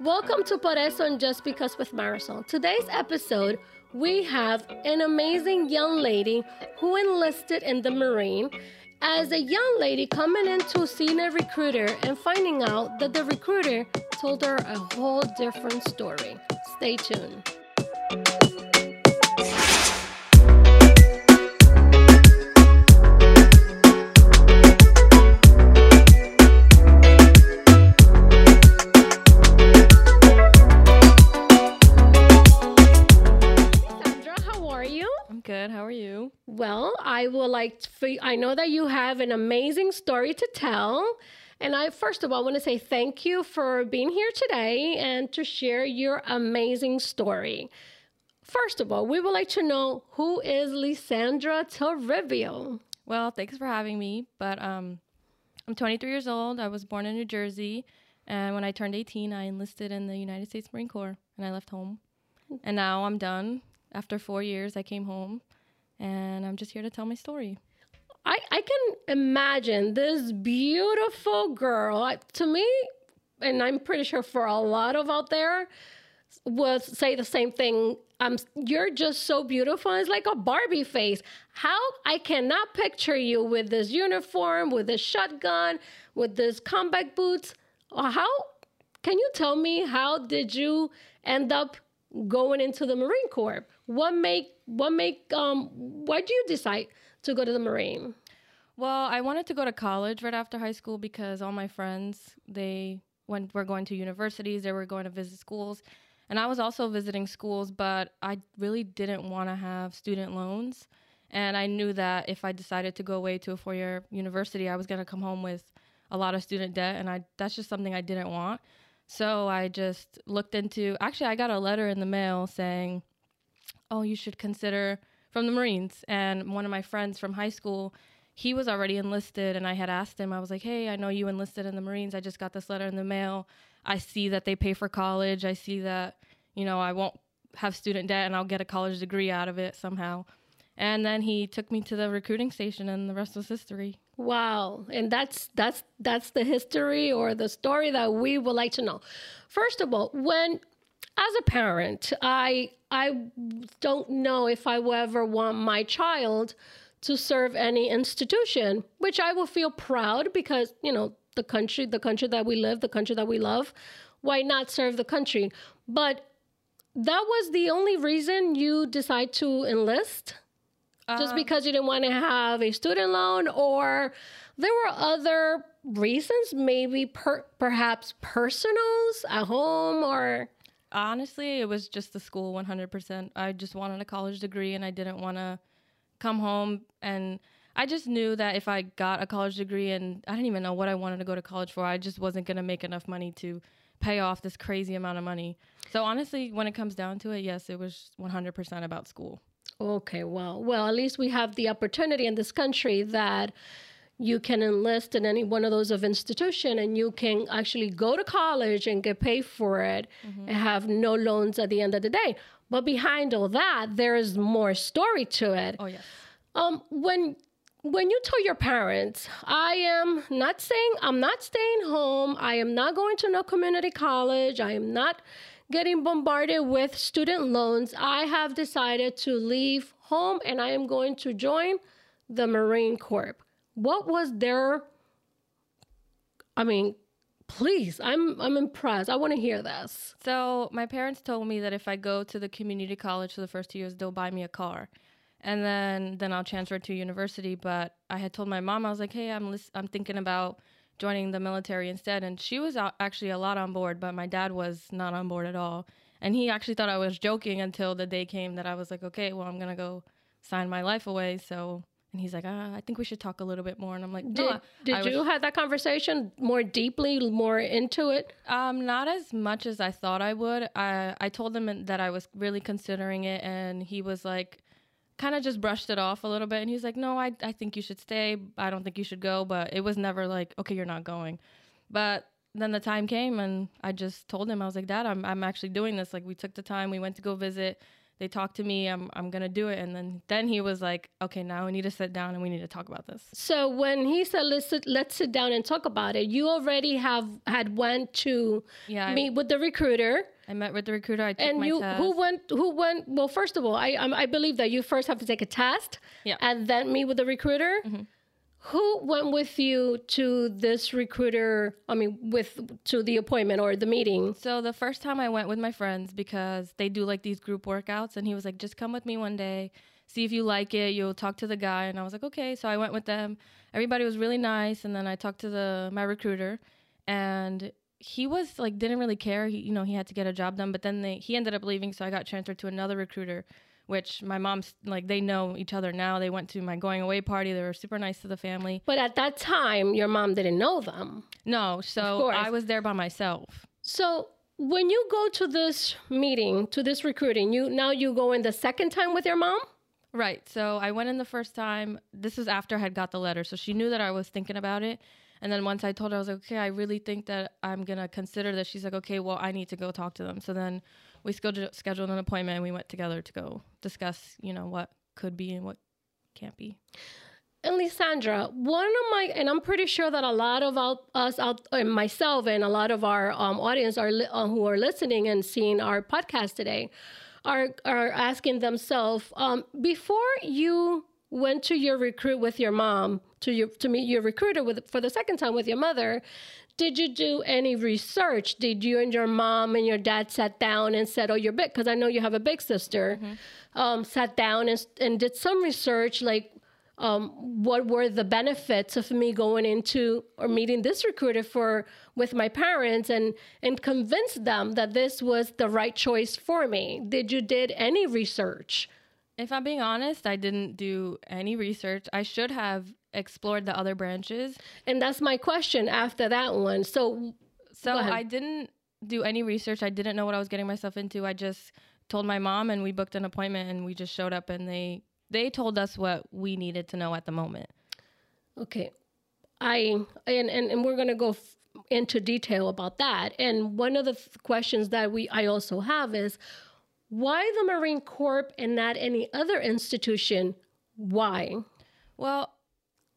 Welcome to Por Eso and Just Because with Marisol. Today's episode, we have an amazing young lady who enlisted in the Marine as a young lady coming into seeing a recruiter and finding out that the recruiter told her a whole different story. Stay tuned. Well, I would like for I know that you have an amazing story to tell. And I first of all want to say thank you for being here today and to share your amazing story. First of all, we would like to know who is Lisandra Toribio? Well, thanks for having me. But um, I'm 23 years old. I was born in New Jersey, and when I turned 18, I enlisted in the United States Marine Corps, and I left home. And now I'm done. After four years, I came home, and I'm just here to tell my story. I, I can imagine this beautiful girl. To me, and I'm pretty sure for a lot of out there, would say the same thing. Um, you're just so beautiful. It's like a Barbie face. How I cannot picture you with this uniform, with this shotgun, with this combat boots. How can you tell me how did you end up going into the Marine Corps? What make what make um why do you decide to go to the Marine? Well, I wanted to go to college right after high school because all my friends they went were going to universities, they were going to visit schools, and I was also visiting schools, but I really didn't want to have student loans, and I knew that if I decided to go away to a four-year university, I was going to come home with a lot of student debt, and I that's just something I didn't want. So I just looked into. Actually, I got a letter in the mail saying, "Oh, you should consider." From the Marines, and one of my friends from high school, he was already enlisted and I had asked him, I was like, Hey, I know you enlisted in the Marines. I just got this letter in the mail. I see that they pay for college. I see that, you know, I won't have student debt and I'll get a college degree out of it somehow. And then he took me to the recruiting station and the rest was history. Wow, and that's that's that's the history or the story that we would like to know. First of all, when as a parent, I I don't know if I will ever want my child to serve any institution, which I will feel proud because, you know, the country, the country that we live, the country that we love, why not serve the country? But that was the only reason you decide to enlist? Just um, because you didn't want to have a student loan or there were other reasons maybe per, perhaps personals at home or Honestly, it was just the school 100%. I just wanted a college degree and I didn't want to come home and I just knew that if I got a college degree and I didn't even know what I wanted to go to college for, I just wasn't going to make enough money to pay off this crazy amount of money. So honestly, when it comes down to it, yes, it was 100% about school. Okay well well at least we have the opportunity in this country that you can enlist in any one of those of institution and you can actually go to college and get paid for it and have no loans at the end of the day. But behind all that there is more story to it. Oh, yes. Um, when when you tell your parents, I am not saying I'm not staying home, I am not going to no community college, I am not getting bombarded with student loans. I have decided to leave home and I am going to join the Marine Corps. What was their I mean, please, I'm I'm impressed. I want to hear this. So my parents told me that if I go to the community college for the first two years, they'll buy me a car, and then then I'll transfer to university. But I had told my mom I was like, hey, I'm lis- I'm thinking about joining the military instead, and she was actually a lot on board, but my dad was not on board at all, and he actually thought I was joking until the day came that I was like, okay, well I'm gonna go sign my life away. So and he's like, ah, I think we should talk a little bit more, and I'm like, no, Did, did was- you have that conversation more deeply, more into it? Um, not as much as I thought I would. I I told him that I was really considering it, and he was like, kind of just brushed it off a little bit, and he's like, "No, I I think you should stay. I don't think you should go." But it was never like, "Okay, you're not going." But then the time came, and I just told him I was like, "Dad, I'm I'm actually doing this. Like, we took the time, we went to go visit." They talked to me. I'm I'm gonna do it. And then then he was like, okay, now we need to sit down and we need to talk about this. So when he said let's sit, let's sit down and talk about it, you already have had went to Yeah, I- meet with the recruiter. I met with the recruiter. I took And you, test. who went? Who went? Well, first of all, I um, I believe that you first have to take a test, Yeah. and then meet with the recruiter. Who went with you to this recruiter? I mean, with to the appointment or the meeting? So the first time I went with my friends because they do like these group workouts, and he was like, "Just come with me one day, see if you like it. You'll talk to the guy." And I was like, "Okay." So I went with them. Everybody was really nice, and then I talked to the my recruiter, and he was like didn't really care. He, you know, he had to get a job done, but then they he ended up leaving, so I got transferred to another recruiter. Which my mom's like they know each other now. They went to my going away party. They were super nice to the family. But at that time, your mom didn't know them. No, so. I was there by myself. So when you go to this meeting, to this recruiting, you now you go in the second time with your mom. Right. So I went in the first time. This was after I had got the letter. So she knew that I was thinking about it. And then once I told her, I was like, okay, I really think that I'm going to consider this. She's like, okay, well, I need to go talk to them. So then we scheduled, an appointment and we went together to go discuss, you know, what could be and what can't be. And Lysandra, one of my, and I'm pretty sure that a lot of out, us out, and myself, and a lot of our um, audience are li- uh, who are listening and seeing our podcast today, are are asking themselves um, before you went to your recruit with your mom to your to meet your recruiter with for the second time with your mother. Did you do any research? Did you and your mom and your dad sat down and said, "Oh, you're big," because I know you have a big sister. Um, sat down and and did some research, like um, what were the benefits of me going into or meeting this recruiter for with my parents and and convince them that this was the right choice for me did you did any research If I'm being honest, I didn't do any research. I should have explored the other branches. and that's my question after that one so So I didn't do any research. I didn't know what I was getting myself into. I just told my mom and we booked an appointment and we just showed up and they they told us what we needed to know at the moment. Okay. I and and, and we're going to go f- into detail about that. And one of the th- questions that we I also have is why the Marine Corps and not any other institution? Why? Well,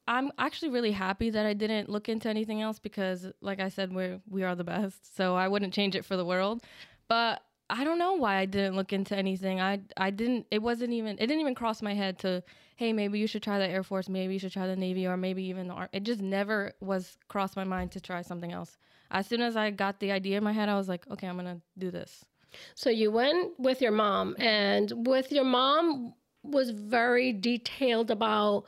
I'm actually really happy that I didn't look into anything else because like I said we're we are the best. So I wouldn't change it for the world. But I don't know why I didn't look into anything. I I didn't it wasn't even it didn't even cross my head to hey, maybe you should try the Air Force, maybe you should try the Navy or maybe even the Army. It just never was crossed my mind to try something else. As soon as I got the idea in my head, I was like, okay, I'm to do this. So you went with your mom, and with your mom was very detailed about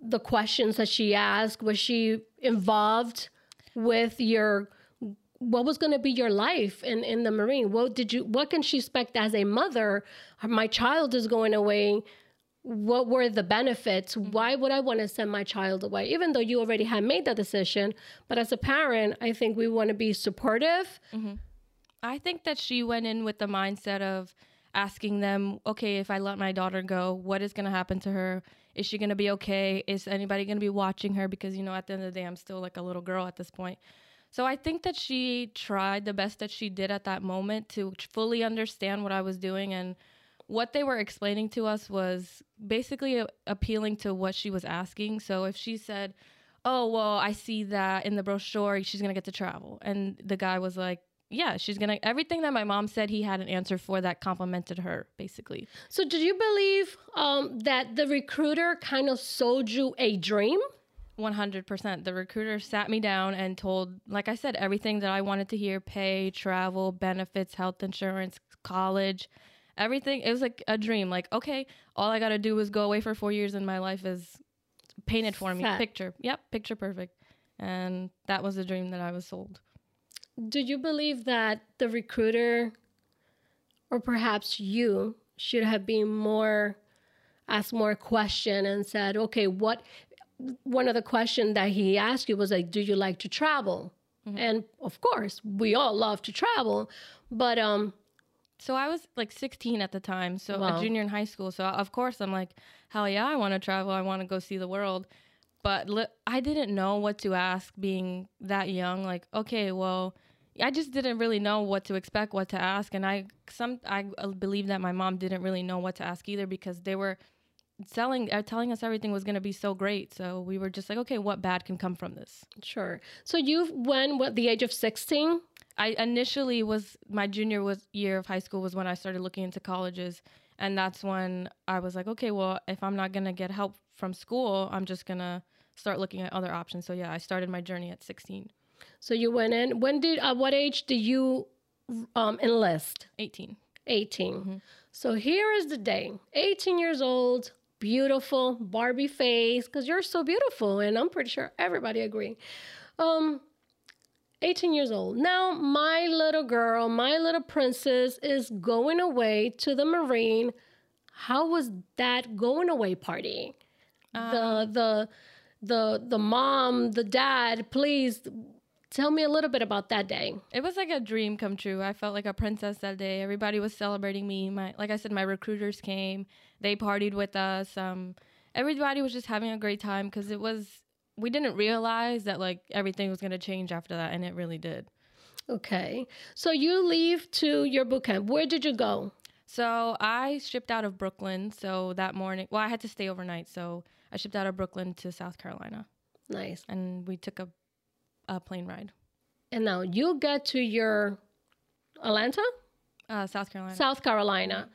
the questions that she asked. Was she involved with your what was going to be your life in, in the Marine? What did you what can she expect as a mother? My child is going away. What were the benefits? Why would I want to send my child away? Even though you already had made that decision, but as a parent, I think we want to be supportive. Mm-hmm. I think that she went in with the mindset of asking them, okay, if I let my daughter go, what is going to happen to her? Is she going to be okay? Is anybody going to be watching her? Because, you know, at the end of the day, I'm still like a little girl at this point. So I think that she tried the best that she did at that moment to fully understand what I was doing. And what they were explaining to us was basically appealing to what she was asking. So if she said, oh, well, I see that in the brochure, she's going to get to travel. And the guy was like, yeah, she's going to, everything that my mom said, he had an answer for that complimented her, basically. So, did you believe um, that the recruiter kind of sold you a dream? 100%. The recruiter sat me down and told, like I said, everything that I wanted to hear pay, travel, benefits, health insurance, college, everything. It was like a dream. Like, okay, all I got to do is go away for four years and my life is painted for me. Set. Picture. Yep, picture perfect. And that was the dream that I was sold. Did you believe that the recruiter, or perhaps you, should have been more, asked more question and said, okay, what? One of the questions that he asked you was like, do you like to travel? And of course, we all love to travel, but um, So I was like 16 at the time, so Wow. a junior in high school. So of course I'm like, hell yeah, I want to travel. I want to go see the world. But li- I didn't know what to ask being that young. Like, okay, well, I just didn't really know what to expect, what to ask, and I some I uh, believe that my mom didn't really know what to ask either because they were selling uh, telling us everything was going to be so great. So we were just like, okay, what bad can come from this? Sure. So you when what the age of 16? I initially was my junior was year of high school was when I started looking into colleges, and that's when I was like, okay, well, if I'm not going to get help from school, I'm just going to start looking at other options. So yeah, I started my journey at 16. So you went in. When did at what age did you um, enlist? 18. 18. So here is the day. 18 years old, beautiful, Barbie face, because you're so beautiful, and I'm pretty sure everybody agree. Um, 18 years old. Now my little girl, my little princess is going away to the Marine. How was that going away party? the the the the mom, the dad, please tell me a little bit about that day. It was like a dream come true. I felt like a princess that day. Everybody was celebrating me. My like I said, my recruiters came. They partied with us. Um, everybody was just having a great time because it was. We didn't realize that like everything was gonna change after that, and it really did. Okay. So you leave to your boot camp. Where did you go? So I shipped out of Brooklyn. So that morning, well, I had to stay overnight. So I shipped out of Brooklyn to South Carolina, Nice. and we took a, a plane ride. And now you get to your Atlanta, Uh, South Carolina. South Carolina.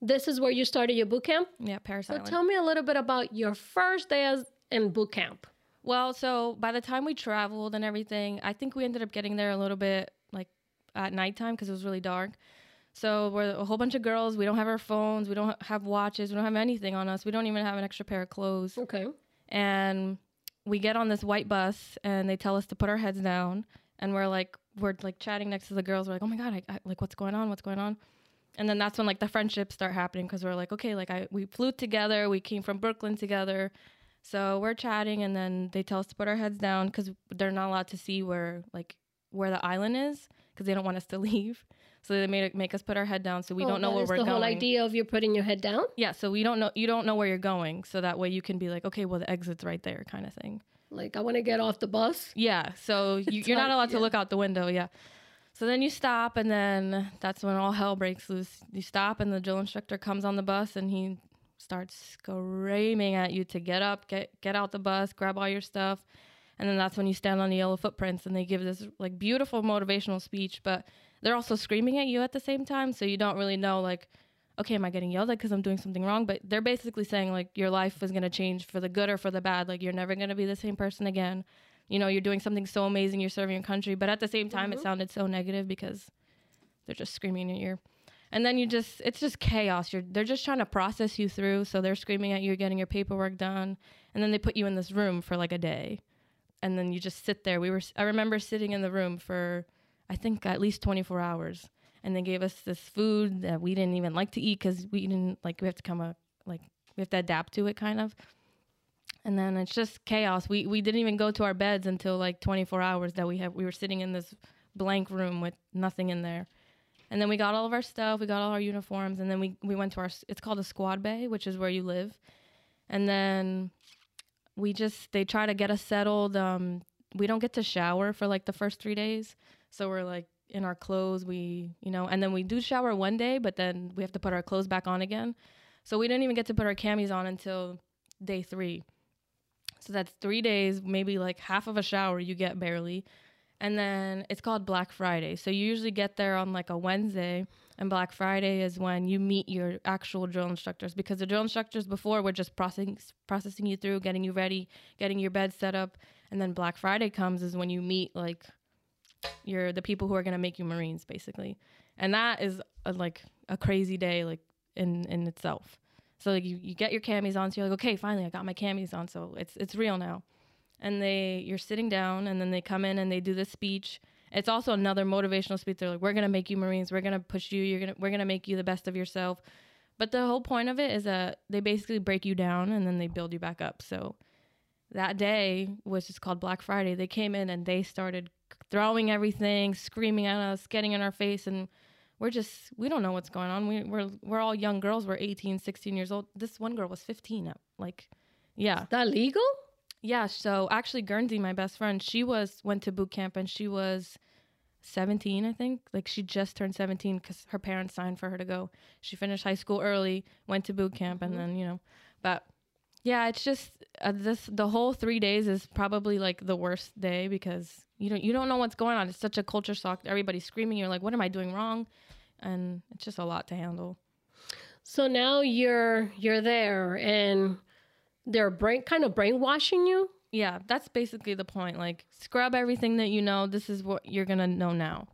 This is where you started your boot camp. yeah, Parris So Island. tell me a little bit about your first day as in boot camp. Well, so by the time we traveled and everything, I think we ended up getting there a little bit like at nighttime because it was really dark. So we're a whole bunch of girls. We don't have our phones. We don't have watches. We don't have anything on us. We don't even have an extra pair of clothes. Okay. And we get on this white bus and they tell us to put our heads down. And we're like, we're like chatting next to the girls. We're like, oh my God, I, I, like, what's going on? What's going on? And then that's when like the friendships start happening because we're like, okay, like I, we flew together. We came from Brooklyn together. So we're chatting and then they tell us to put our heads down because they're not allowed to see where like where the island is because they don't want us to leave. So they made it make us put our head down so we Oh, don't know where we're going. the whole idea of you putting your head down. Yeah, so we don't know you don't know where you're going, so that way you can be like, okay, well the exit's right there, kind of thing. Like I want to get off the bus. Yeah, so you, you're not allowed to look out the window. Yeah. So then you stop, and then that's when all hell breaks loose. You stop, and the drill instructor comes on the bus, and he starts screaming at you to get up, get get out the bus, grab all your stuff, and then that's when you stand on the yellow footprints, and they give this like beautiful motivational speech, but they're also screaming at you at the same time, so you don't really know like, okay, am I getting yelled at because I'm doing something wrong? But they're basically saying like your life is gonna change for the good or for the bad. Like you're never gonna be the same person again. You know you're doing something so amazing you're serving your country. But at the same time it mm-hmm. sounded so negative because they're just screaming in your ear and then you just it's just chaos. You're they're just trying to process you through so they're screaming at you getting your paperwork done and then they put you in this room for like a day. And then you just sit there. We were i remember sitting in the room for i think at least 24 hours and they gave us this food that we didn't even like to eat because we didn't like we have to come up like we have to adapt to it kind of and then it's just chaos. We we didn't even go to our beds until like 24 hours that we have. We were sitting in this blank room with nothing in there, and then we got all of our stuff. We got all our uniforms, and then we we went to our. It's called a squad bay, which is where you live, and then we just they try to get us settled. Um, we don't get to shower for like the first three days, so we're like in our clothes. We you know, and then we do shower one day, but then we have to put our clothes back on again. So we didn't even get to put our camis on until day three. So that's three days, maybe like half of a shower you get barely. And then it's called Black Friday. So you usually get there on like a Wednesday, and Black Friday is when you meet your actual drill instructors because the drill instructors before were just processing processing you through, getting you ready, getting your bed set up, and then Black Friday comes is when you meet like your the people who are gonna make you Marines basically, and that is a, like a crazy day like in in itself. So like you, you get your camis on, so you're like, okay, finally I got my camis on, so it's it's real now. And they you're sitting down and then they come in and they do this speech. It's also another motivational speech. They're like, We're gonna make you Marines, we're gonna push you, you're gonna we're gonna make you the best of yourself. But the whole point of it is that they basically break you down and then they build you back up. So that day, which is called Black Friday, they came in and they started throwing everything, screaming at us, getting in our face and we're just we don't know what's going on we, we're we're all young girls we're 18 16 years old this one girl was 15 like yeah Is that legal? yeah so actually guernsey my best friend she was went to boot camp and she was 17, I think. Like she just turned 17 because her parents signed for her to go. She finished high school early, went to boot camp, and then you know, but yeah, it's just uh, this. The whole three days is probably like the worst day because you don't you don't know what's going on. It's such a culture shock. Everybody's screaming. You're like, what am I doing wrong? And it's just a lot to handle. So now you're you're there, and they're brain kind of brainwashing you. Yeah, that's basically the point. Like scrub everything that you know. This is what you're gonna know now.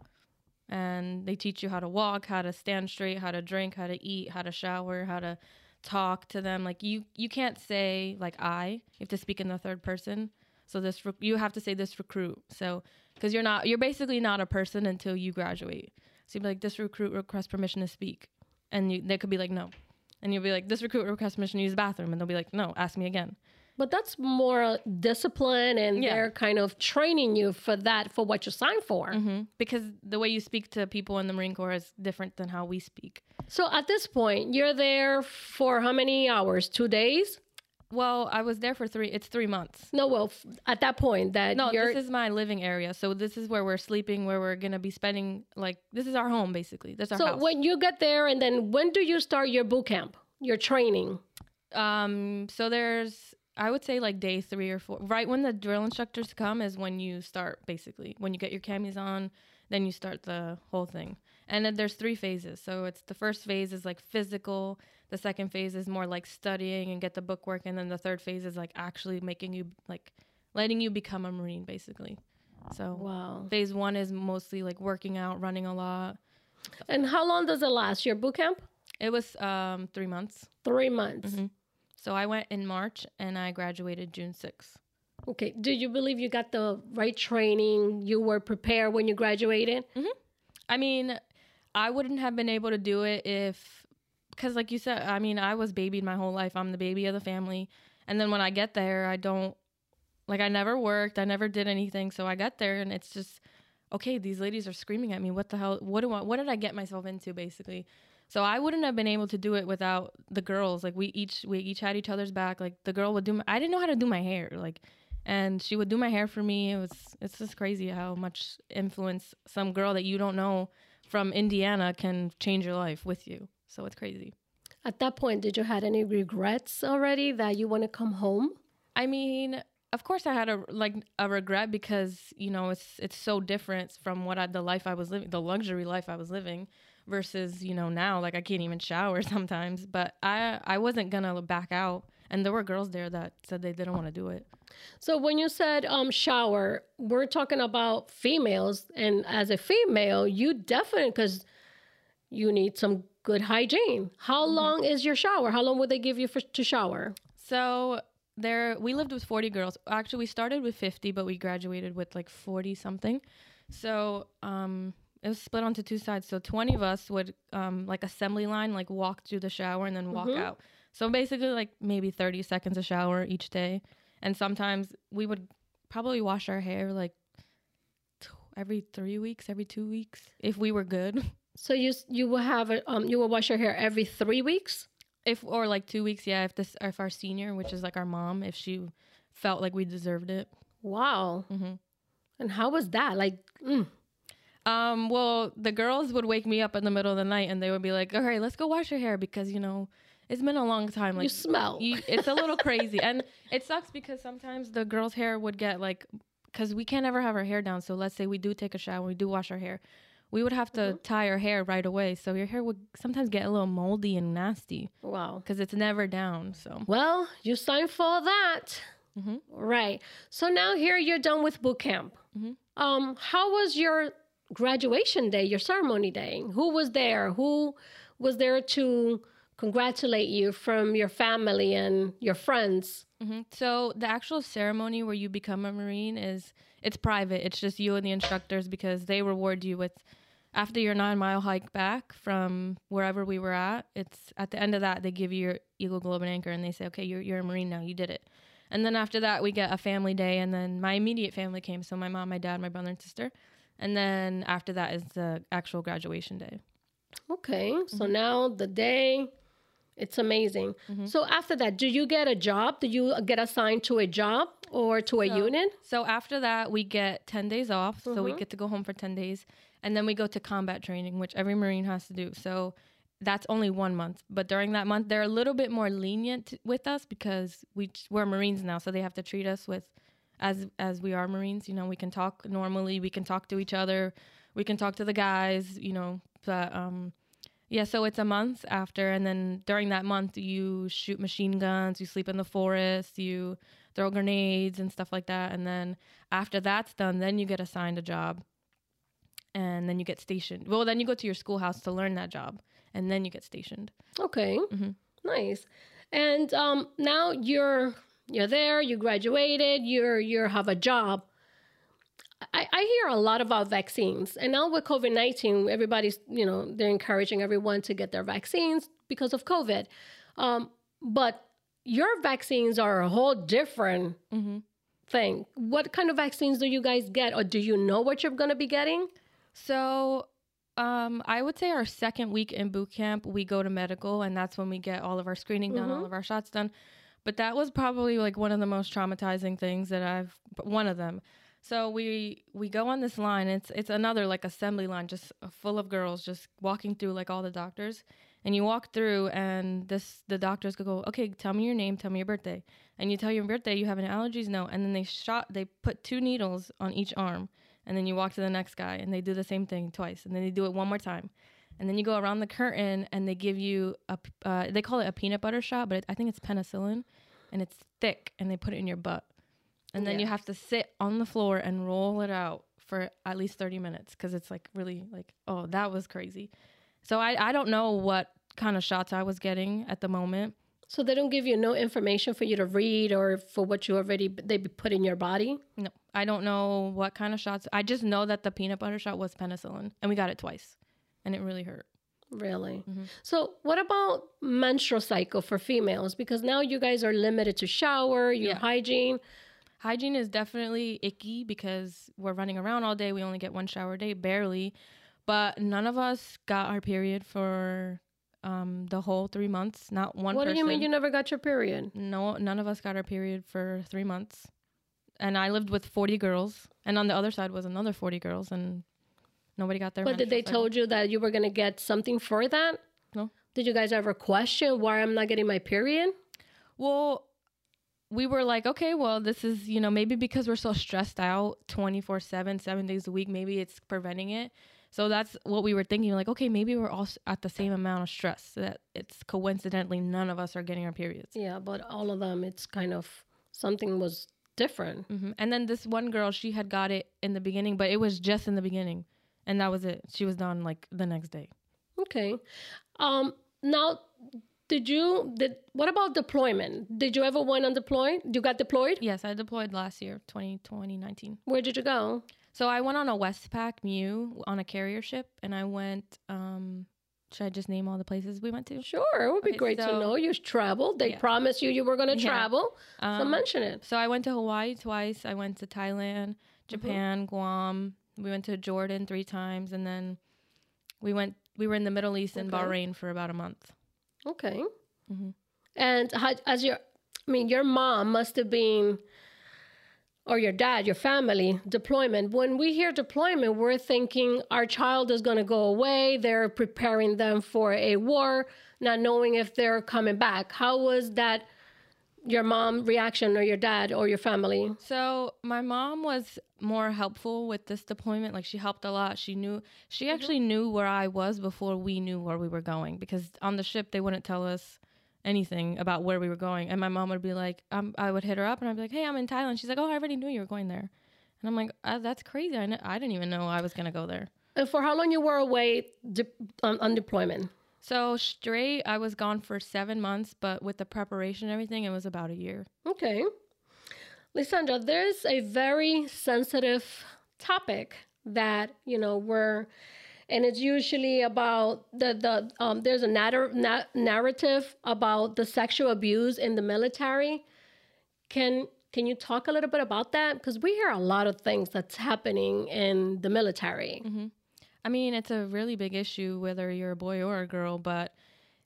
And they teach you how to walk, how to stand straight, how to drink, how to eat, how to shower, how to talk to them. Like you, you can't say like I. You have to speak in the third person. So this, rec- you have to say this recruit. So because you're not, you're basically not a person until you graduate. So you'd be like, this recruit requests permission to speak, and you, they could be like, no, and you'll be like, this recruit requests permission to use the bathroom, and they'll be like, no, ask me again. But that's more discipline, and Yeah. they're kind of training you for that, for what you signed for. hmm Because the way you speak to people in the Marine Corps is different than how we speak. So at this point, you're there for how many hours? Two days? Well, I was there for three. It's three months. No, well, f- at that point, that No, you're. this is my living area. So this is where we're sleeping, where we're gonna be spending. Like this is our home, basically. That's our so house. when you get there, and then when do you start your boot camp, your training? um, so there's, I would say like day three or four. Right when the drill instructors come is when you start, basically. When you get your camis on, then you start the whole thing. And then there's three phases. So it's the first phase is like physical. The second phase is more like studying and get the book work. And then the third phase is like actually making you like letting you become a Marine, basically. So Wow. phase one is mostly like working out, running a lot. And how long does it last, your boot camp? It was um, three months. Three months. Mhm. So I went in March and I graduated June 6th. Okay. Do you believe you got the right training? You were prepared when you graduated? I mean, I wouldn't have been able to do it if, because like you said, I mean, I was babied my whole life. I'm the baby of the family. And then when I get there, I don't, like, I never worked, I never did anything. So I got there and it's just, okay, these ladies are screaming at me. What the hell? What do I, what did I get myself into basically? So I wouldn't have been able to do it without the girls. Like we each we each had each other's back. Like the girl would do my, I didn't know how to do my hair. Like and she would do my hair for me. It was it's just crazy how much influence some girl that you don't know from Indiana can change your life with you. So it's crazy. At that point, did you had any regrets already that you want to come home? I mean, of course I had a like a regret because, you know, it's it's so different from what I, the life I was living, the luxury life I was living versus, you know, now like I can't even shower sometimes, but I I wasn't going to back out and there were girls there that said they didn't want to do it. So when you said um, shower, we're talking about females, and as a female, you definitely because you need some good hygiene. How long is your shower? How long would they give you for to shower? So there, we lived with 40 girls. Actually, we started with 50, but we graduated with like 40 something. So um, it was split onto two sides. So 20 of us would um, like assembly line, like walk through the shower and then walk Mhm. out. So basically, like maybe 30 seconds of shower each day. And sometimes we would probably wash our hair like t- every three weeks, every two weeks, if we were good. So you you will have a, um you will wash your hair every three weeks. if or like two weeks, yeah. If this, if our senior, which is like our mom, if she felt like we deserved it. Wow. Mhm. And how was that? Like, mm, Um, well, the girls would wake me up in the middle of the night and they would be like, "All right, let's go wash your hair because you know it's been a long time." Like you smell. you- it's a little crazy, and it sucks because sometimes the girls' hair would get like, because we can't ever have our hair down. So let's say we do take a shower, we do wash our hair, we would have to Mm-hmm. tie our hair right away. So your hair would sometimes get a little moldy and nasty wow. because it's never down. So Well, you signed for that. Mhm. Right. So now here you're done with boot camp. Mhm. Um, how was your graduation day, your ceremony day? Who was there? Who was there to congratulate you from your family and your friends? hmm So the actual ceremony where you become a Marine is it's private. It's just you and the instructors because they reward you with after your nine mile hike back from wherever we were at. It's at the end of that they give you your Eagle Globe and Anchor and they say, okay, you're you're a Marine now. You did it. And then after that we get a family day and then my immediate family came. So my mom, my dad, my brother and sister. And then after that is the actual graduation day. Okay. So mm-hmm. now the day It's amazing. So after that, do you get a job? Do you get assigned to a job or to a So- unit? So after that, we get 10 days off. So we Mhm. get to go home for 10 days. And then we go to combat training, which every Marine has to do. So that's only one month. But during that month, they're a little bit more lenient with us because we, we're Marines now. So they have to treat us with as as we are Marines. You know, we can talk normally. We can talk to each other. We can talk to the guys, you know. But um, yeah, so it's a month after. And then during that month, you shoot machine guns, you sleep in the forest, you throw grenades and stuff like that. And then after that's done, then you get assigned a job. And then you get stationed. Well, then you go to your schoolhouse to learn that job. And then you get stationed. Okay, Mhm. nice. And um, now you're you're there. You graduated. You're you have a job. I, I hear a lot about vaccines, and now with COVID nineteen, everybody's you know they're encouraging everyone to get their vaccines because of COVID. Um, but your vaccines are a whole different Mm-hmm. thing. What kind of vaccines do you guys get, or do you know what you're going to be getting? So, um, I would say our second week in boot camp, we go to medical, and that's when we get all of our screening done, all of our shots done. But that was probably like one of the most traumatizing things that I've. One of them. So we we go on this line. It's it's another like assembly line, just full of girls, just walking through like all the doctors. And you walk through, and this the doctors go, okay, tell me your name, tell me your birthday, and you tell your birthday, you have any allergies, no, and then they shot, they put two needles on each arm, and then you walk to the next guy and they do the same thing twice. And then they do it one more time. And then you go around the curtain and they give you a uh, they call it a peanut butter shot but it, i think it's penicillin. And it's thick and they put it in your butt and then you have to sit on the floor and roll it out for at least 30 minutes because it's like really like oh that was crazy so I, I don't know what kind of shots i was getting at the moment So they don't give you no information for you to read or for what you already they put in your body. no i don't know what kind of shots i just know that the peanut butter shot was penicillin and we got it twice and it really hurt Really? Mm-hmm. So, what about menstrual cycle for females? Because now you guys are limited to shower, your Yeah. hygiene. Hygiene is definitely icky because we're running around all day. We only get one shower a day, barely. But none of us got our period for um, the whole three months. Not one what person. do you mean you never got your period? No, none of us got our period for three months. And I lived with 40 girls. And on the other side was another 40 girls. And nobody got their But did they cycle. told you that you were going to get something for that? No. Did you guys ever question why I'm not getting my period? Well, we were like, okay, well, this is, you know, maybe because we're so stressed out 24 7, seven days a week, maybe it's preventing it. So that's what we were thinking. Like, okay, maybe we're all at the same amount of stress that it's coincidentally none of us are getting our periods. Yeah, but all of them, it's kind of something was different. hmm And then this one girl, she had got it in the beginning, but it was just in the beginning. And that was it. She was done like the next day. Okay. Um, now, did you did what about deployment? Did you ever went on deploy? You got deployed? Yes, I deployed last year, 20, 2019. Where did you go? So I went on a Westpac MEU on a carrier ship, and I went. Um, should I just name all the places we went to? Sure, it would be Okay, great to know. You traveled. They Yeah. promised you you were going to Yeah. travel. so Um, mention it. So I went to Hawaii twice. I went to Thailand, Japan, Guam. We went to Jordan three times, and then we went. We were in the Middle East in Bahrain for about a month. Okay. Mhm. And how, as your, I mean, your mom must have been, or your dad, your family, deployment. When we hear deployment, we're thinking our child is going to go away. They're preparing them for a war, not knowing if they're coming back. How was that? Your mom reaction, or your dad, or your family? So my mom was more helpful with this deployment. Like she helped a lot. She knew she actually knew where I was before we knew where we were going because on the ship they wouldn't tell us anything about where we were going. And my mom would be like, um, I would hit her up and I'd be like, Hey, I'm in Thailand. She's like, Oh, I already knew you were going there. And I'm like, uh, That's crazy. I, kn- I didn't even know I was gonna go there. And for how long you were away de- on, on deployment? So straight, I was gone for seven months, but with the preparation and everything, it was about a year. Okay. Lysandra, there's a very sensitive topic that, you know, we're, and it's usually about the, the um, there's a natter, na- narrative about the sexual abuse in the military. Can, can you talk a little bit about that? Because we hear a lot of things that's happening in the military. I mean, it's a really big issue whether you're a boy or a girl, but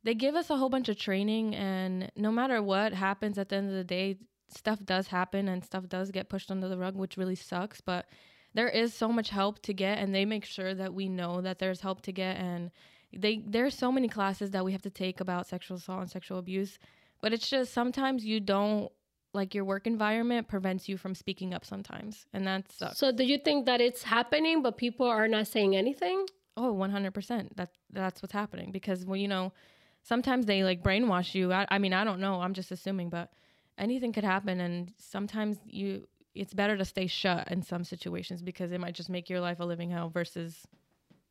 they give us a whole bunch of training and no matter what happens at the end of the day stuff does happen and stuff does get pushed under the rug which really sucks but there is so much help to get and they make sure that we know that there's help to get and they there's so many classes that we have to take about sexual assault and sexual abuse but it's just sometimes you don't like your work environment prevents you from speaking up sometimes and that sucks So do you think that it's happening, but people are not saying anything? Oh, 100%. That that's what's happening because well, you know, sometimes they like brainwash you. I, I mean, I don't know. I'm just assuming, but anything could happen and sometimes you it's better to stay shut in some situations because it might just make your life a living hell versus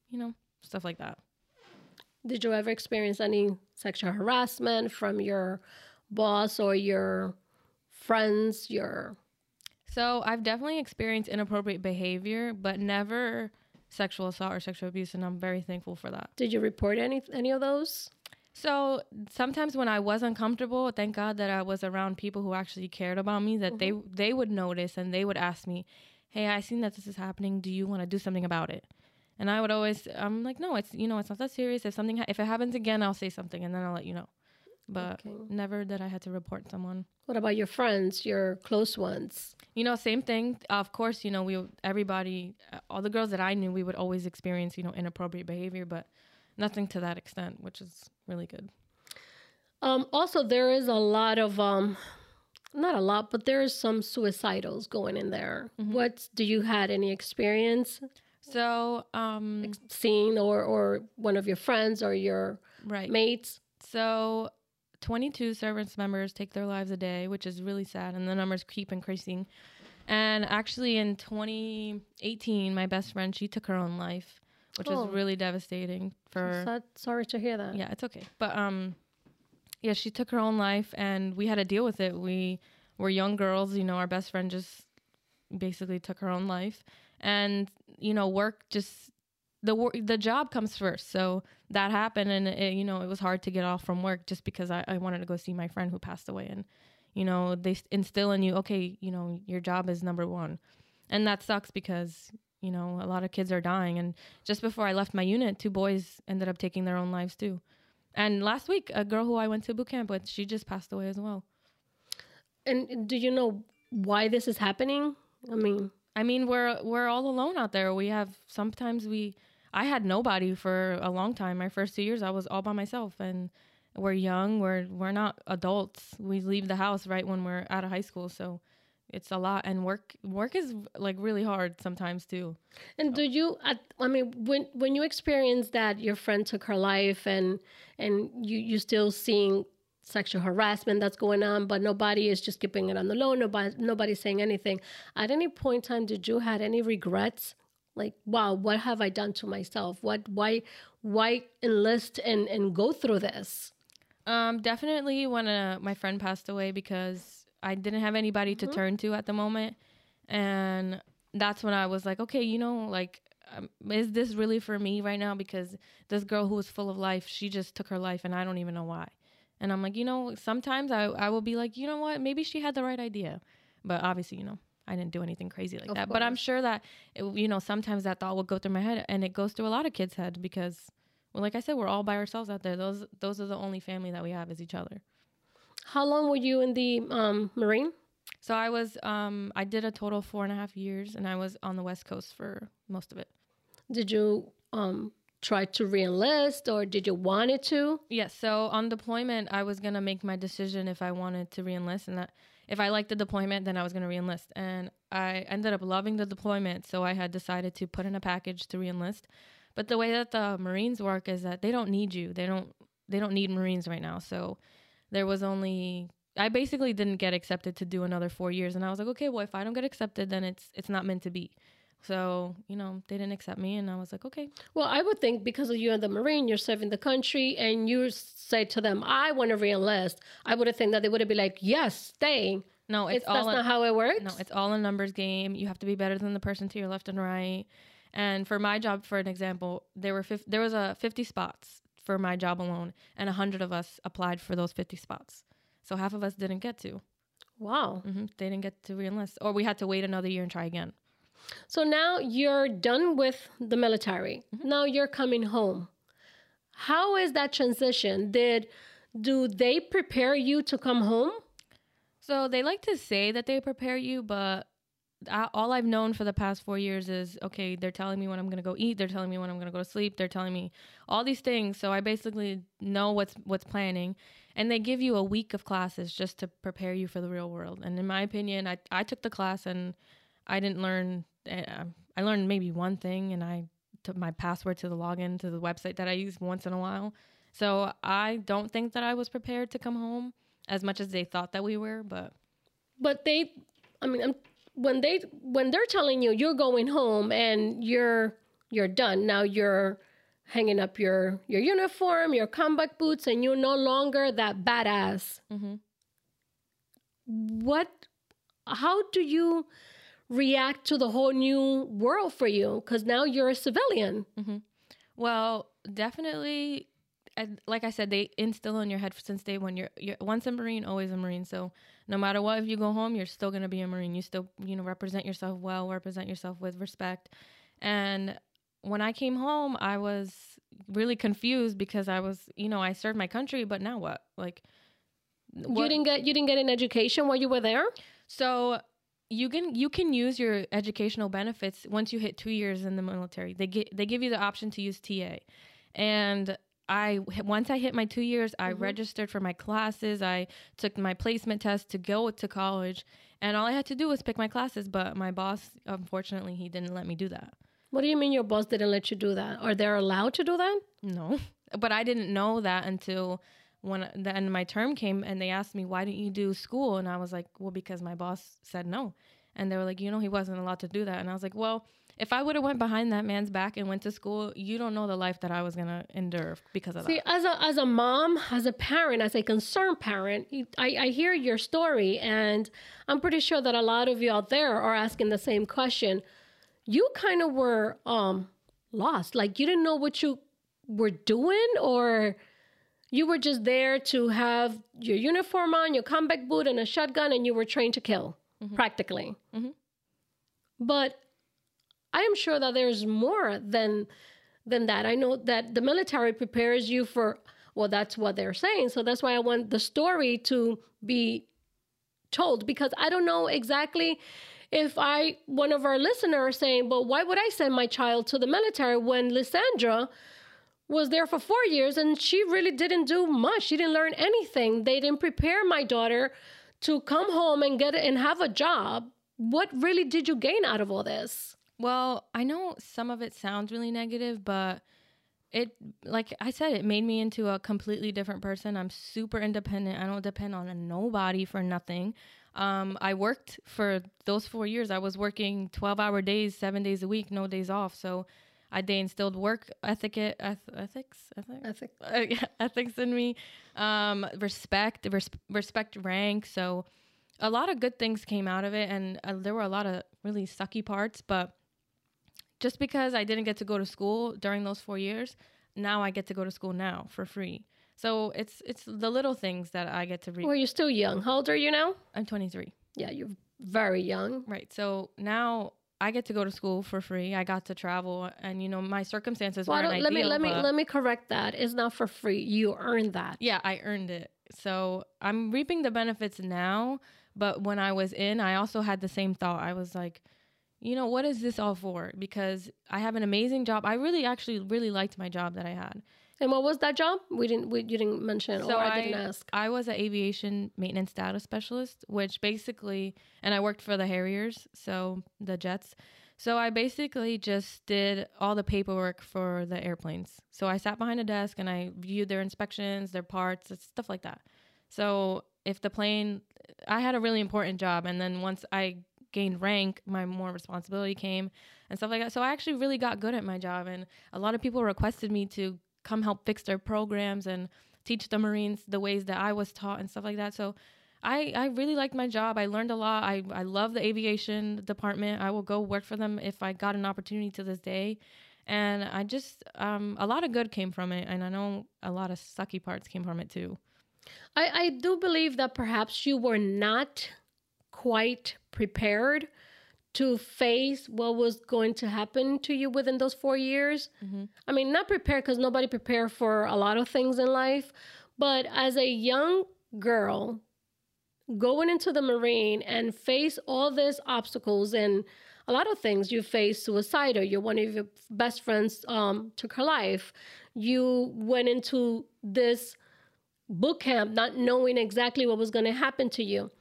you know, stuff like that. Did you ever experience any sexual harassment from your boss or your friends, your So, I've definitely experienced inappropriate behavior, but never sexual assault or sexual abuse and I'm very thankful for that. did you report any any of those? So sometimes when I was uncomfortable, thank God that I was around people who actually cared about me. That they mm-hmm. they would notice and they would ask me, "Hey, I seen that this is happening. Do you want to do something about it?" And I would always, I'm like, "No, it's you know, it's not that serious. If something, ha- if it happens again, I'll say something and then I'll let you know." But Okay. never that I had to report someone. What about your friends, your close ones? You know, same thing. Of course, you know, we everybody, uh, all the girls that I knew, we would always experience, you know, inappropriate behavior, but nothing to that extent, which is really good. Um, also, there is a lot of um, not a lot, but there is some suicidals going in there. What do you had any experience So, um, seeing, or or one of your friends or your right. mates? So, 22 service members take their lives a day, which is really sad, and the numbers keep increasing. And actually, in 2018, my best friend she took her own life, which Oh. was really devastating for. Sad, sorry to hear that. Yeah, it's okay, but um, yeah, she took her own life, and we had to deal with it. We were young girls, you know. Our best friend just basically took her own life, and you know, work just the the job comes first. So that happened, and it, you know, it was hard to get off from work just because I, I wanted to go see my friend who passed away, and you know, they instill in you, okay, you know, your job is number one, and that sucks because you know a lot of kids are dying, and just before I left my unit, two boys ended up taking their own lives too. And last week, a girl who I went to boot camp with, she just passed away as well. And do you know why this is happening? I mean, I mean, we're we're all alone out there. We have sometimes we I had nobody for a long time. My first two years, I was all by myself, and we're young. We're we're not adults. We leave the house right when we're out of high school, so it's a lot. And work work is like really hard sometimes too. and do you? I, I mean, when when you experience that your friend took her life, and and you you still seeing sexual harassment that's going on, but nobody is just keeping it on the low. Nobody nobody's saying anything. At any point in time, did you had any regrets? Like, wow, what have I done to myself? What why why enlist and and go through this? Um, definitely when uh, my friend passed away because I didn't have anybody to turn to at the moment, and that's when I was like, okay, you know, like, um, is this really for me right now? Because this girl who was full of life, she just took her life, and I don't even know why. And I'm like, you know, sometimes I I will be like, you know what, maybe she had the right idea, but obviously, you know. I didn't do anything crazy like Of that, but I'm sure that it, you know sometimes that thought will go through my head, and it goes through a lot of kids' heads because, well, like I said, we're all by ourselves out there. Those those are the only family that we have is each other. How long were you in the um, Marine? So I was, um, I did a total of four and a half years, and I was on the West Coast for most of it. Did you um, try to reenlist or did you want it to? Yes. So on deployment, I was gonna make my decision if I wanted to reenlist, and that if I liked the deployment, then I was gonna reenlist. And I ended up loving the deployment, so I had decided to put in a package to reenlist. But the way that the Marines work is that they don't need you. They don't. They don't need Marines right now. So there was only. I basically didn't get accepted to do another four years, and I was like, okay, well, if I don't get accepted, then it's it's not meant to be. So you know, they didn't accept me, and I was like, okay, Well, I would think because of you in the Marine, you're serving the country, and you say to them, "I want to reenlist." I would have think that they would have been like, "Yes, stay." no, it's, It's, all that's in- not how it works. No, it's all a numbers game. You have to be better than the person to your left and right. And for my job, for an example, there were 50, there was a 50 spots for my job alone, and 100 of us applied for those 50 spots. So half of us didn't get to. wow. hmm They didn't get to reenlist, or we had to wait another year and try again. So now you're done with the military. Mm-hmm. Now you're coming home. how is that transition? Did do they prepare you to come home? So they like to say that they prepare you, but I, all I've known for the past four years is okay. They're telling me when I'm gonna go eat. They're telling me when I'm gonna go to sleep. They're telling me all these things. So I basically know what's what's planning, and they give you a week of classes just to prepare you for the real world. And in my opinion, I I took the class and I didn't learn. Uh, I learned maybe one thing, and I took my password to the login to the website that I use once in a while. So I don't think that I was prepared to come home as much as they thought that we were, but but they I mean I'm, when they when they're telling you you're going home and you're you're done. Now you're hanging up your your uniform, your combat boots and you're no longer that badass. Mm-hmm. What how do you react to the whole new world for you cuz now you're a civilian? Mm-hmm. Well, definitely like I said, they instill in your head since day one. You're, you're once a Marine, always a Marine. So no matter what, if you go home, you're still gonna be a Marine. You still, you know, represent yourself well, represent yourself with respect. And when I came home, I was really confused because I was, you know, I served my country, but now what? Like, what? you didn't get you didn't get an education while you were there. So you can you can use your educational benefits once you hit two years in the military. They get they give you the option to use TA, and I once I hit my two years, I mm-hmm. registered for my classes. I took my placement test to go to college, and all I had to do was pick my classes. But my boss, unfortunately, he didn't let me do that. What do you mean your boss didn't let you do that? Are they allowed to do that? No, but I didn't know that until when the end of my term came, and they asked me why didn't you do school, and I was like, well, because my boss said no, and they were like, you know, he wasn't allowed to do that, and I was like, well if I would have went behind that man's back and went to school, you don't know the life that I was gonna endure because of See, that. as a as a mom, as a parent, as a concerned parent, I, I hear your story, and I'm pretty sure that a lot of you out there are asking the same question. You kind of were um lost, like you didn't know what you were doing, or you were just there to have your uniform on, your combat boot, and a shotgun, and you were trained to kill, mm-hmm. practically. Mm-hmm. But I am sure that there's more than than that. I know that the military prepares you for well, that's what they're saying. So that's why I want the story to be told because I don't know exactly if I one of our listeners saying, "But why would I send my child to the military when Lisandra was there for 4 years and she really didn't do much. She didn't learn anything. They didn't prepare my daughter to come home and get and have a job. What really did you gain out of all this?" Well, I know some of it sounds really negative, but it like I said, it made me into a completely different person. I'm super independent. I don't depend on nobody for nothing. Um, I worked for those four years. I was working 12 hour days, seven days a week, no days off. So I they instilled work ethic, eth- ethics, ethics, uh, yeah, ethics in me, um, respect, res- respect rank. So a lot of good things came out of it, and uh, there were a lot of really sucky parts, but just because I didn't get to go to school during those four years, now I get to go to school now for free. So it's it's the little things that I get to read. Well, you're still young. How old are you now? I'm 23. Yeah, you're very young. Right. So now I get to go to school for free. I got to travel, and you know my circumstances well, ideal. Let me let me let me correct that. It's not for free. You earned that. Yeah, I earned it. So I'm reaping the benefits now. But when I was in, I also had the same thought. I was like, you know, what is this all for? Because I have an amazing job. I really actually really liked my job that I had. And what was that job? We didn't we you didn't mention so or I, I didn't ask. I was an aviation maintenance data specialist, which basically and I worked for the Harriers, so the jets. So I basically just did all the paperwork for the airplanes. So I sat behind a desk and I viewed their inspections, their parts, stuff like that. So if the plane I had a really important job and then once I gained rank, my more responsibility came and stuff like that. So I actually really got good at my job. And a lot of people requested me to come help fix their programs and teach the Marines the ways that I was taught and stuff like that. So I, I really liked my job. I learned a lot. I, I love the aviation department. I will go work for them if I got an opportunity to this day. And I just, um, a lot of good came from it. And I know a lot of sucky parts came from it too. I, I do believe that perhaps you were not quite prepared to face what was going to happen to you within those four years. Mm-hmm. I mean, not prepared because nobody prepared for a lot of things in life, but as a young girl going into the Marine and face all these obstacles and a lot of things, you face suicide or your one of your best friends um, took her life. You went into this boot camp not knowing exactly what was going to happen to you.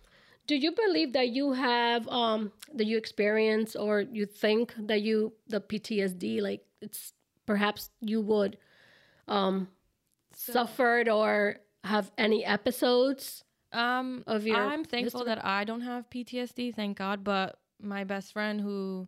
Do you believe that you have um, that you experience or you think that you the PTSD like it's perhaps you would um, suffered or have any episodes Um, of your I'm thankful history? that I don't have PTSD, thank God. But my best friend, who,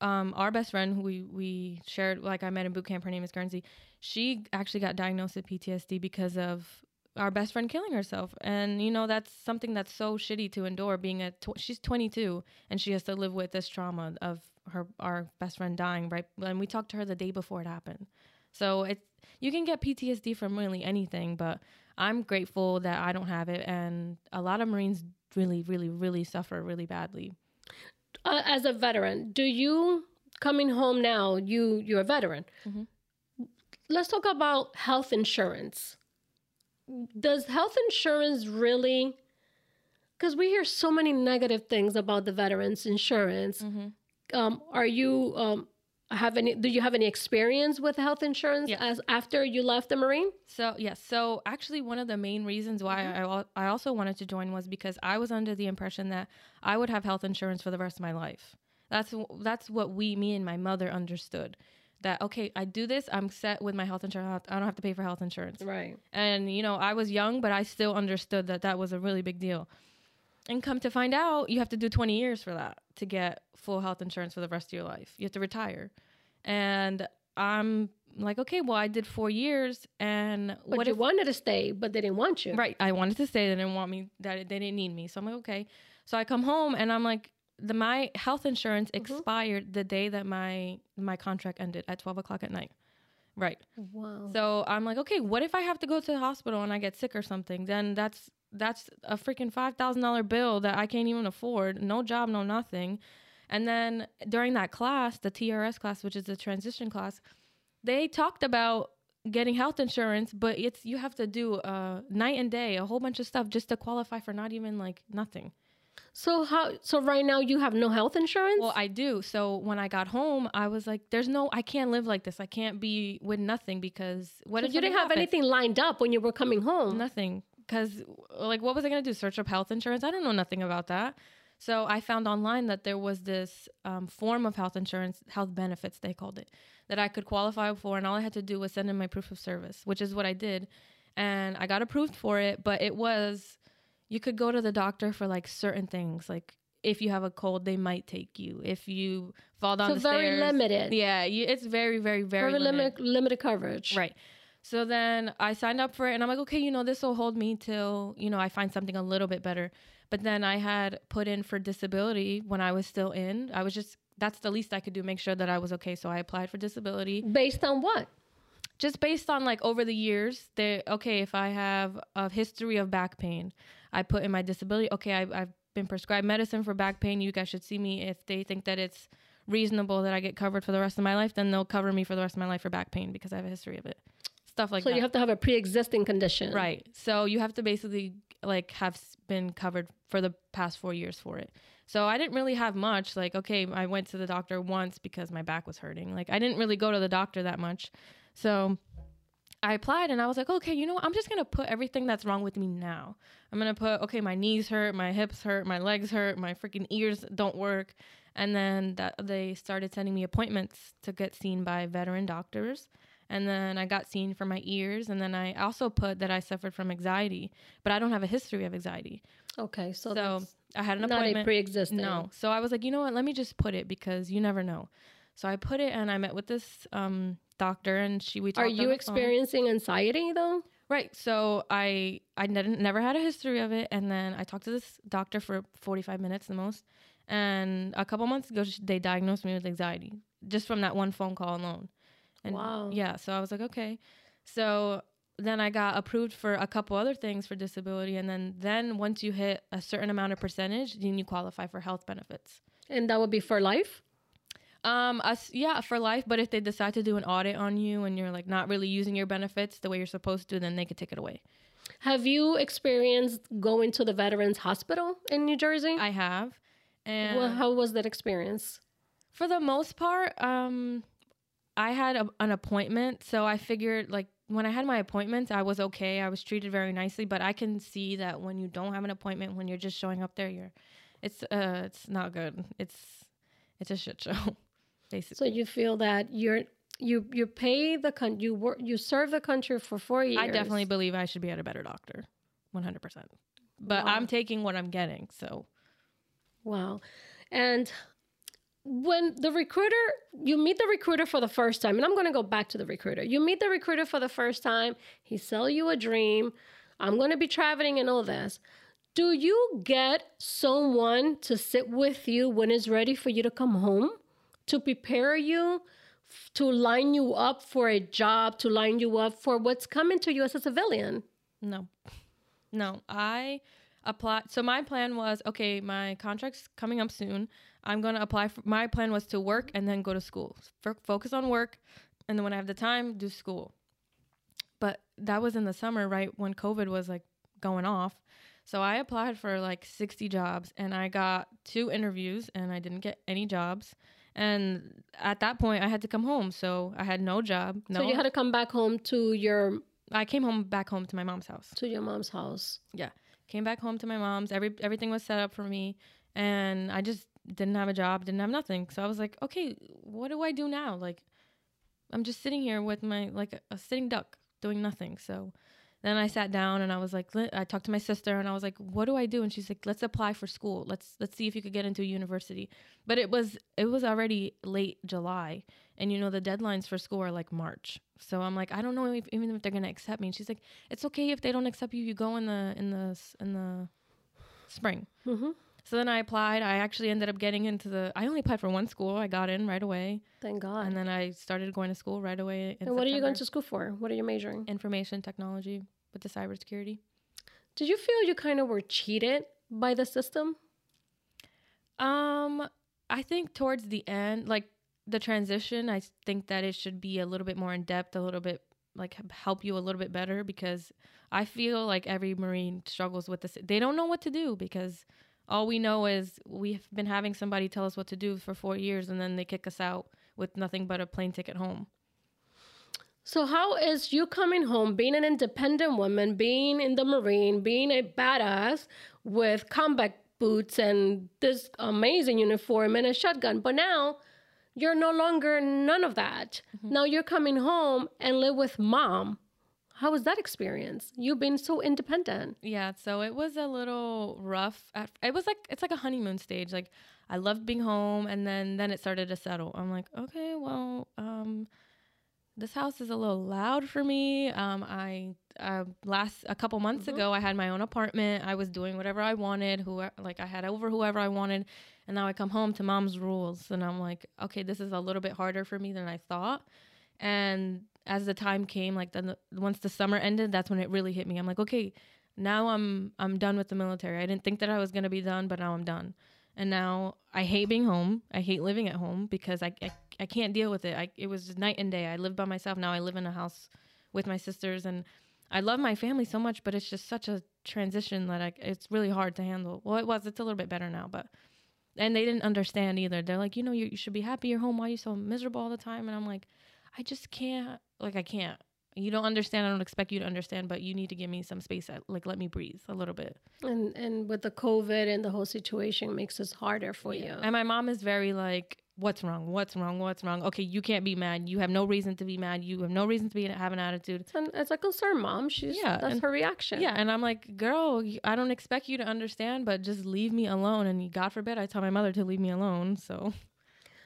um, our best friend who we we shared, like I met in boot camp, her name is Guernsey. She actually got diagnosed with PTSD because of our best friend killing herself, and you know that's something that's so shitty to endure. Being a tw- she's 22 and she has to live with this trauma of her our best friend dying. Right, and we talked to her the day before it happened. So it's you can get PTSD from really anything, but I'm grateful that I don't have it, and a lot of Marines really, really, really suffer really badly. uh, as a veteran, do you coming home now? You you're a veteran. Mhm. Let's talk about health insurance. Does health insurance really? Because we hear so many negative things about the veterans insurance. Mm-hmm. Um, are you um, have any? Do you have any experience with health insurance Yes. as after you left the Marine? So yes, so actually one of the main reasons why I al- I also wanted to join was because I was under the impression that I would have health insurance for the rest of my life. That's that's what we, me and my mother understood. That okay, I do this, I'm set with my health insurance. I don't have- I don't have to pay for health insurance. Right. And, you know, I was young, but I still understood that that was a really big deal. And come to find out, you have to do 20 years for that to get full health insurance for the rest of your life. You have to retire. And I'm like, okay, well, I did four years. And But what you if, wanted to stay, but they didn't want you. right, I wanted to stay. They didn't want me, that they didn't need me. So I'm like, okay. So I come home and I'm like, the my health insurance expired the day that my my contract ended at 12 o'clock at night. Right. Wow. So I'm like, okay, what if I have to go to the hospital and I get sick or something? Then that's that's a freaking five thousand dollar bill that I can't even afford. No job, no nothing. And then during that class, the TRS class, which is the transition class, they talked about getting health insurance, but it's you have to do uh, night and day, a whole bunch of stuff just to qualify for not even like nothing. So how? So right now you have no health insurance. Well, I do. So when I got home, I was like, "There's no, I can't live like this. I can't be with nothing because what So if you didn't have happens?" anything lined up when you were coming home. Nothing. Because, like, what was I going to do? Search up health insurance? I don't know nothing about that. So I found online that there was this um, form of health insurance, health benefits, they called it, that I could qualify for. And all I had to do was send in my proof of service, which is what I did. And I got approved for it. But it was, you could go to the doctor for like certain things. Like, if you have a cold, they might take you. If you fall down So the very stairs. limited. Yeah, you, it's very, very, very, Very limited. limited limited coverage. Right. So then I signed up for it and I'm like, okay, you know, this will hold me till, you know, I find something a little bit better. But then I had put in for disability when I was still in. I was just, that's the least I could do, make sure that I was okay. So I applied for disability Based on what? just based on like over the years. They, okay, if I have a history of back pain, I put in my disability, okay, I, I've been prescribed medicine for back pain. You guys should see me. If they think that it's reasonable that I get covered for the rest of my life, then they'll cover me for the rest of my life for back pain because I have a history of it. Stuff like so that. you have to have a pre-existing condition. Right. So you have to basically like have been covered for the past four years for it. So I didn't really have much. Like, okay, I went to the doctor once because my back was hurting. Like, I didn't really go to the doctor that much. So I applied and I was like, okay, you know what? I'm just going to put everything that's wrong with me now. I'm going to put, okay, my knees hurt, my hips hurt, my legs hurt, my freaking ears don't work. And then that they started sending me appointments to get seen by veteran doctors. And then I got seen for my ears. And then I also put that I suffered from anxiety, but I don't have a history of anxiety. Okay. So, So that's I had an appointment. not a pre-existing. No. So I was like, you know what? Let me just put it because you never know. So I put it and I met with this um, doctor and she we Are you the phone. experiencing anxiety though? Right. So I I didn't never had a history of it and then I talked to this doctor for 45 minutes the most and a couple months ago they diagnosed me with anxiety just from that one phone call alone. And Wow. Yeah, so I was like, okay. So then I got approved for a couple other things for disability and then then once you hit a certain amount of percentage, then you qualify for health benefits. And that would be for life? Um, us, yeah, for life. But if they decide to do an audit on you and you're like not really using your benefits the way you're supposed to, then they could take it away. Have you experienced going to the Veterans Hospital in New Jersey? I have, and well, how was that experience? for the most part, um, I had a, an appointment, so I figured like when I had my appointments, I was okay. I was treated very nicely, but I can see that when you don't have an appointment, when you're just showing up there, you're, it's uh, it's not good. It's it's a shit show, basically. So you feel that you're you you pay the con you work you serve the country for four years. I definitely believe I should be at a better doctor, one hundred percent. But Wow. I'm taking what I'm getting, so Wow. And when the recruiter, you meet the recruiter for the first time, and I'm going to go back to the recruiter. You meet the recruiter for the first time, he sell you a dream. I'm going to be traveling and all this. Do you get someone to sit with you when it's ready for you to come home, to prepare you, to line you up for a job, to line you up for what's coming to you as a civilian? No. No. I applied. So my plan was okay, my contract's coming up soon. I'm going to apply for my plan was to work and then go to school. F- focus on work and then when I have the time, do school. But that was in the summer, right when COVID was like going off. So I applied for like 60 jobs and I got two interviews and I didn't get any jobs. And at that point, I had to come home. So I had no job. No, So you had to come back home to your I came home back home to my mom's house. to your mom's house. Yeah. Came back home to my mom's. Every everything was set up for me and I just didn't have a job, didn't have nothing. So I was like, "Okay, what do I do now?" Like I'm just sitting here with my like a, a sitting duck doing nothing. So then I sat down and I was like, I talked to my sister and I was like, "What do I do?" And she's like, "Let's apply for school. Let's let's see if you could get into a university." But it was it was already late July, and you know the deadlines for school are like March. So I'm like, I don't know if, even if they're gonna accept me. And she's like, "It's okay if they don't accept you. You go in the in the in the spring." Mm-hmm. So then I applied. I actually ended up getting into the. I only applied for one school. I got in right away, Thank God. and then I started going to school right away. In and what are you going to school for? What are you majoring? Information technology with the cybersecurity. Did you feel you kind of were cheated by the system? Um, I think towards the end, like the transition, I think that it should be a little bit more in depth, a little bit like help you a little bit better because I feel like every Marine struggles with this. They don't know what to do because all we know is we've been having somebody tell us what to do for four years and then they kick us out with nothing but a plane ticket home. So, how is you coming home, being an independent woman, being in the Marine, being a badass with combat boots and this amazing uniform and a shotgun, but now you're no longer none of that. Now you're coming home and live with mom. How was that experience? You've been so independent. Yeah, so it was a little rough. At, it was like it's like a honeymoon stage. Like I loved being home, and then then it started to settle. I'm like, okay, well, um, this house is a little loud for me. Um, I uh, last a couple months ago, I had my own apartment. I was doing whatever I wanted. Who like I had over whoever I wanted, and now I come home to mom's rules, and I'm like, okay, this is a little bit harder for me than I thought. And as the time came, like then the, once the summer ended, that's when it really hit me. I'm like, okay, now I'm I'm done with the military. I didn't think that I was gonna be done, but now I'm done. And now I hate being home. I hate living at home because I I, I can't deal with it. I, it was just night and day. I lived by myself. Now I live in a house with my sisters, and I love my family so much. But it's just such a transition that I, it's really hard to handle. Well, it was. It's a little bit better now, but and they didn't understand either. They're like, you know, you, you should be happy you're home. Why are you so miserable all the time? And I'm like, I just can't. Like I can't. You don't understand. I don't expect you to understand, but you need to give me some space. At, like let me breathe a little bit. And and with the COVID and the whole situation makes this harder for you. And my mom is very like, "What's wrong? What's wrong? What's wrong? Okay, you can't be mad. You have no reason to be mad. You have no reason to be have an attitude." It's, an, it's a concern, oh, mom. She's Yeah, that's and- her reaction. Yeah, and I'm like, "Girl, i don't expect you to understand, but just leave me alone." And God forbid I tell my mother to leave me alone. So,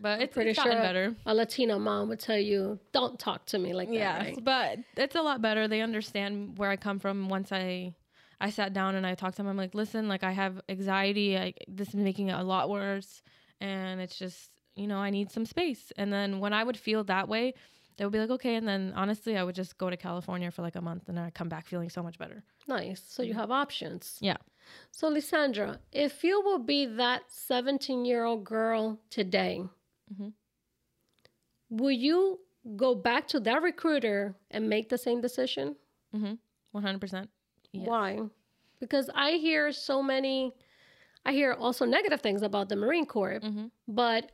but it's, pretty it's sure better. a Latina mom would tell you, "Don't talk to me like that." Yeah, right? but it's a lot better. They understand where I come from. Once I, I sat down and I talked to them. I'm like, listen, like I have anxiety. I, this is making it a lot worse, and it's just you know I need some space. And then when I would feel that way, they would be like, okay. And then honestly, I would just go to California for like a month, and I come back feeling so much better. Nice. So you have options. Yeah. So, Lisandra, if you will be that 17 year old girl today, Mhm. will you go back to that recruiter and make the same decision? Mm-hmm. One hundred percent. Why? Because I hear so many, I hear also negative things about the Marine Corps, Mm-hmm. but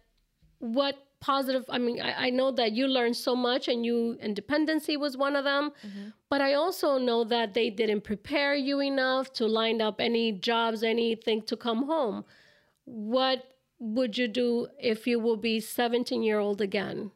what positive i mean I, I know that you learned so much and you independency was one of them Mhm. but i also know that they didn't prepare you enough to line up any jobs anything to come home what would you do if you will be 17 year old again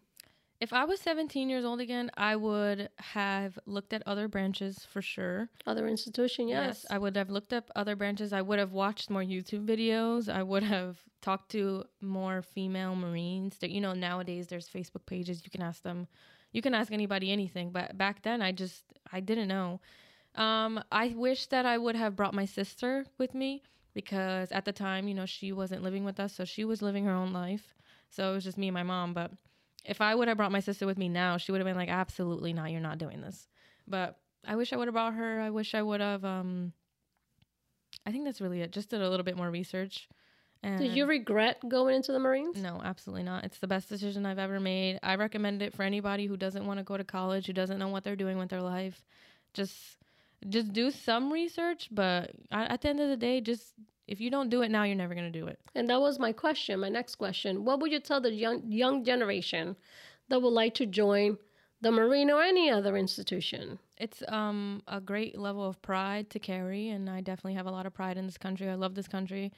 If I was seventeen years old again, I would have looked at other branches for sure. other institution yes, I would have looked up other branches. I would have watched more YouTube videos. I would have talked to more female Marines. That you know nowadays there's Facebook pages. You can ask them. You can ask anybody anything. But back then I just I didn't know. Um, I wish that I would have brought my sister with me because at the time you know she wasn't living with us, so she was living her own life. So it was just me and my mom. But if I would have brought my sister with me now, she would have been like, absolutely not. You're not doing this. But I wish I would have brought her. I wish I would have. Um, I think that's really it. Just did a little bit more research. And did you regret going into the marines no, absolutely not. It's the best decision I've ever made. I recommend it for anybody who doesn't want to go to college, who doesn't know what they're doing with their life. Just, just do some research. But at the end of the day, just if you don't do it now, you're never gonna do it. and that was my question my next question what would you tell the young young generation that would like to join the marine or any other institution It's um a great level of pride to carry, and I definitely have a lot of pride in this country. I love this country,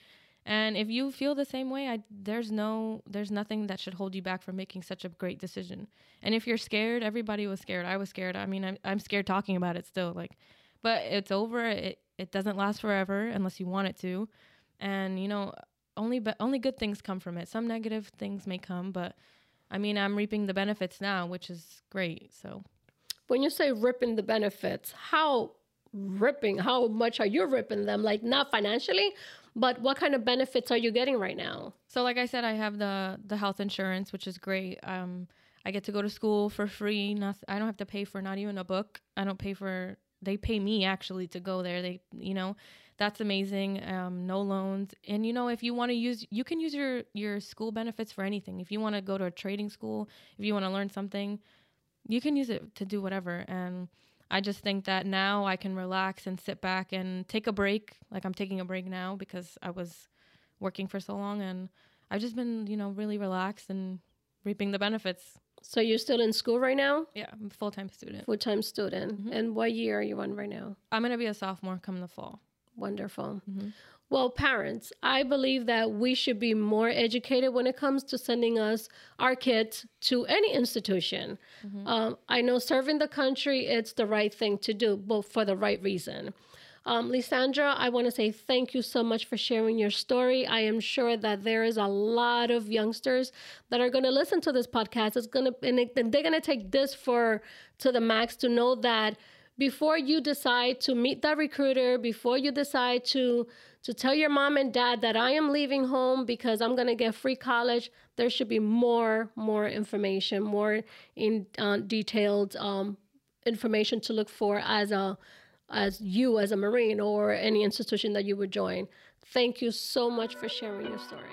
and if you feel the same way, I there's no there's nothing that should hold you back from making such a great decision. And if you're scared, everybody was scared. I was scared. I mean, I'm I'm scared talking about it still. Like, but it's over. It it doesn't last forever unless you want it to, and you know only but only good things come from it. Some negative things may come, but I mean, I'm reaping the benefits now, which is great. So. when you say ripping the benefits, how ripping, how much are you ripping them? Like not financially, but what kind of benefits are you getting right now? So like I said, I have the the health insurance, which is great. Um, I get to go to school for free. Not, I don't have to pay for not even a book. I don't pay for. They pay me actually to go there. They, you know, that's amazing. Um, no loans, and you know, if you want to use, you can use your your school benefits for anything. If you want to go to a trading school, if you want to learn something, you can use it to do whatever. And I just think that now I can relax and sit back and take a break. Like I'm taking a break now because I was working for so long and I've just been, you know, really relaxed and reaping the benefits. So you're still in school right now, Yeah, I'm a full time student. full time student. Mhm. And what year are you on right now? I'm gonna be a sophomore come the fall. Wonderful. Mhm. Well, parents, I believe that we should be more educated when it comes to sending us our kids to any institution. Um, I know serving the country, it's the right thing to do, but for the right reason. Um, Lisandra, I want to say thank you so much for sharing your story. I am sure that there is a lot of youngsters that are going to listen to this podcast. It's going to, and it- and they're going to take this for to the max to know that before you decide to meet that recruiter, before you decide to to tell your mom and dad that I am leaving home because I'm going to get free college, there should be more more information, more in uh, detailed um, information to look for as a as you as a marine or any institution that you would join. Thank you so much for sharing your story.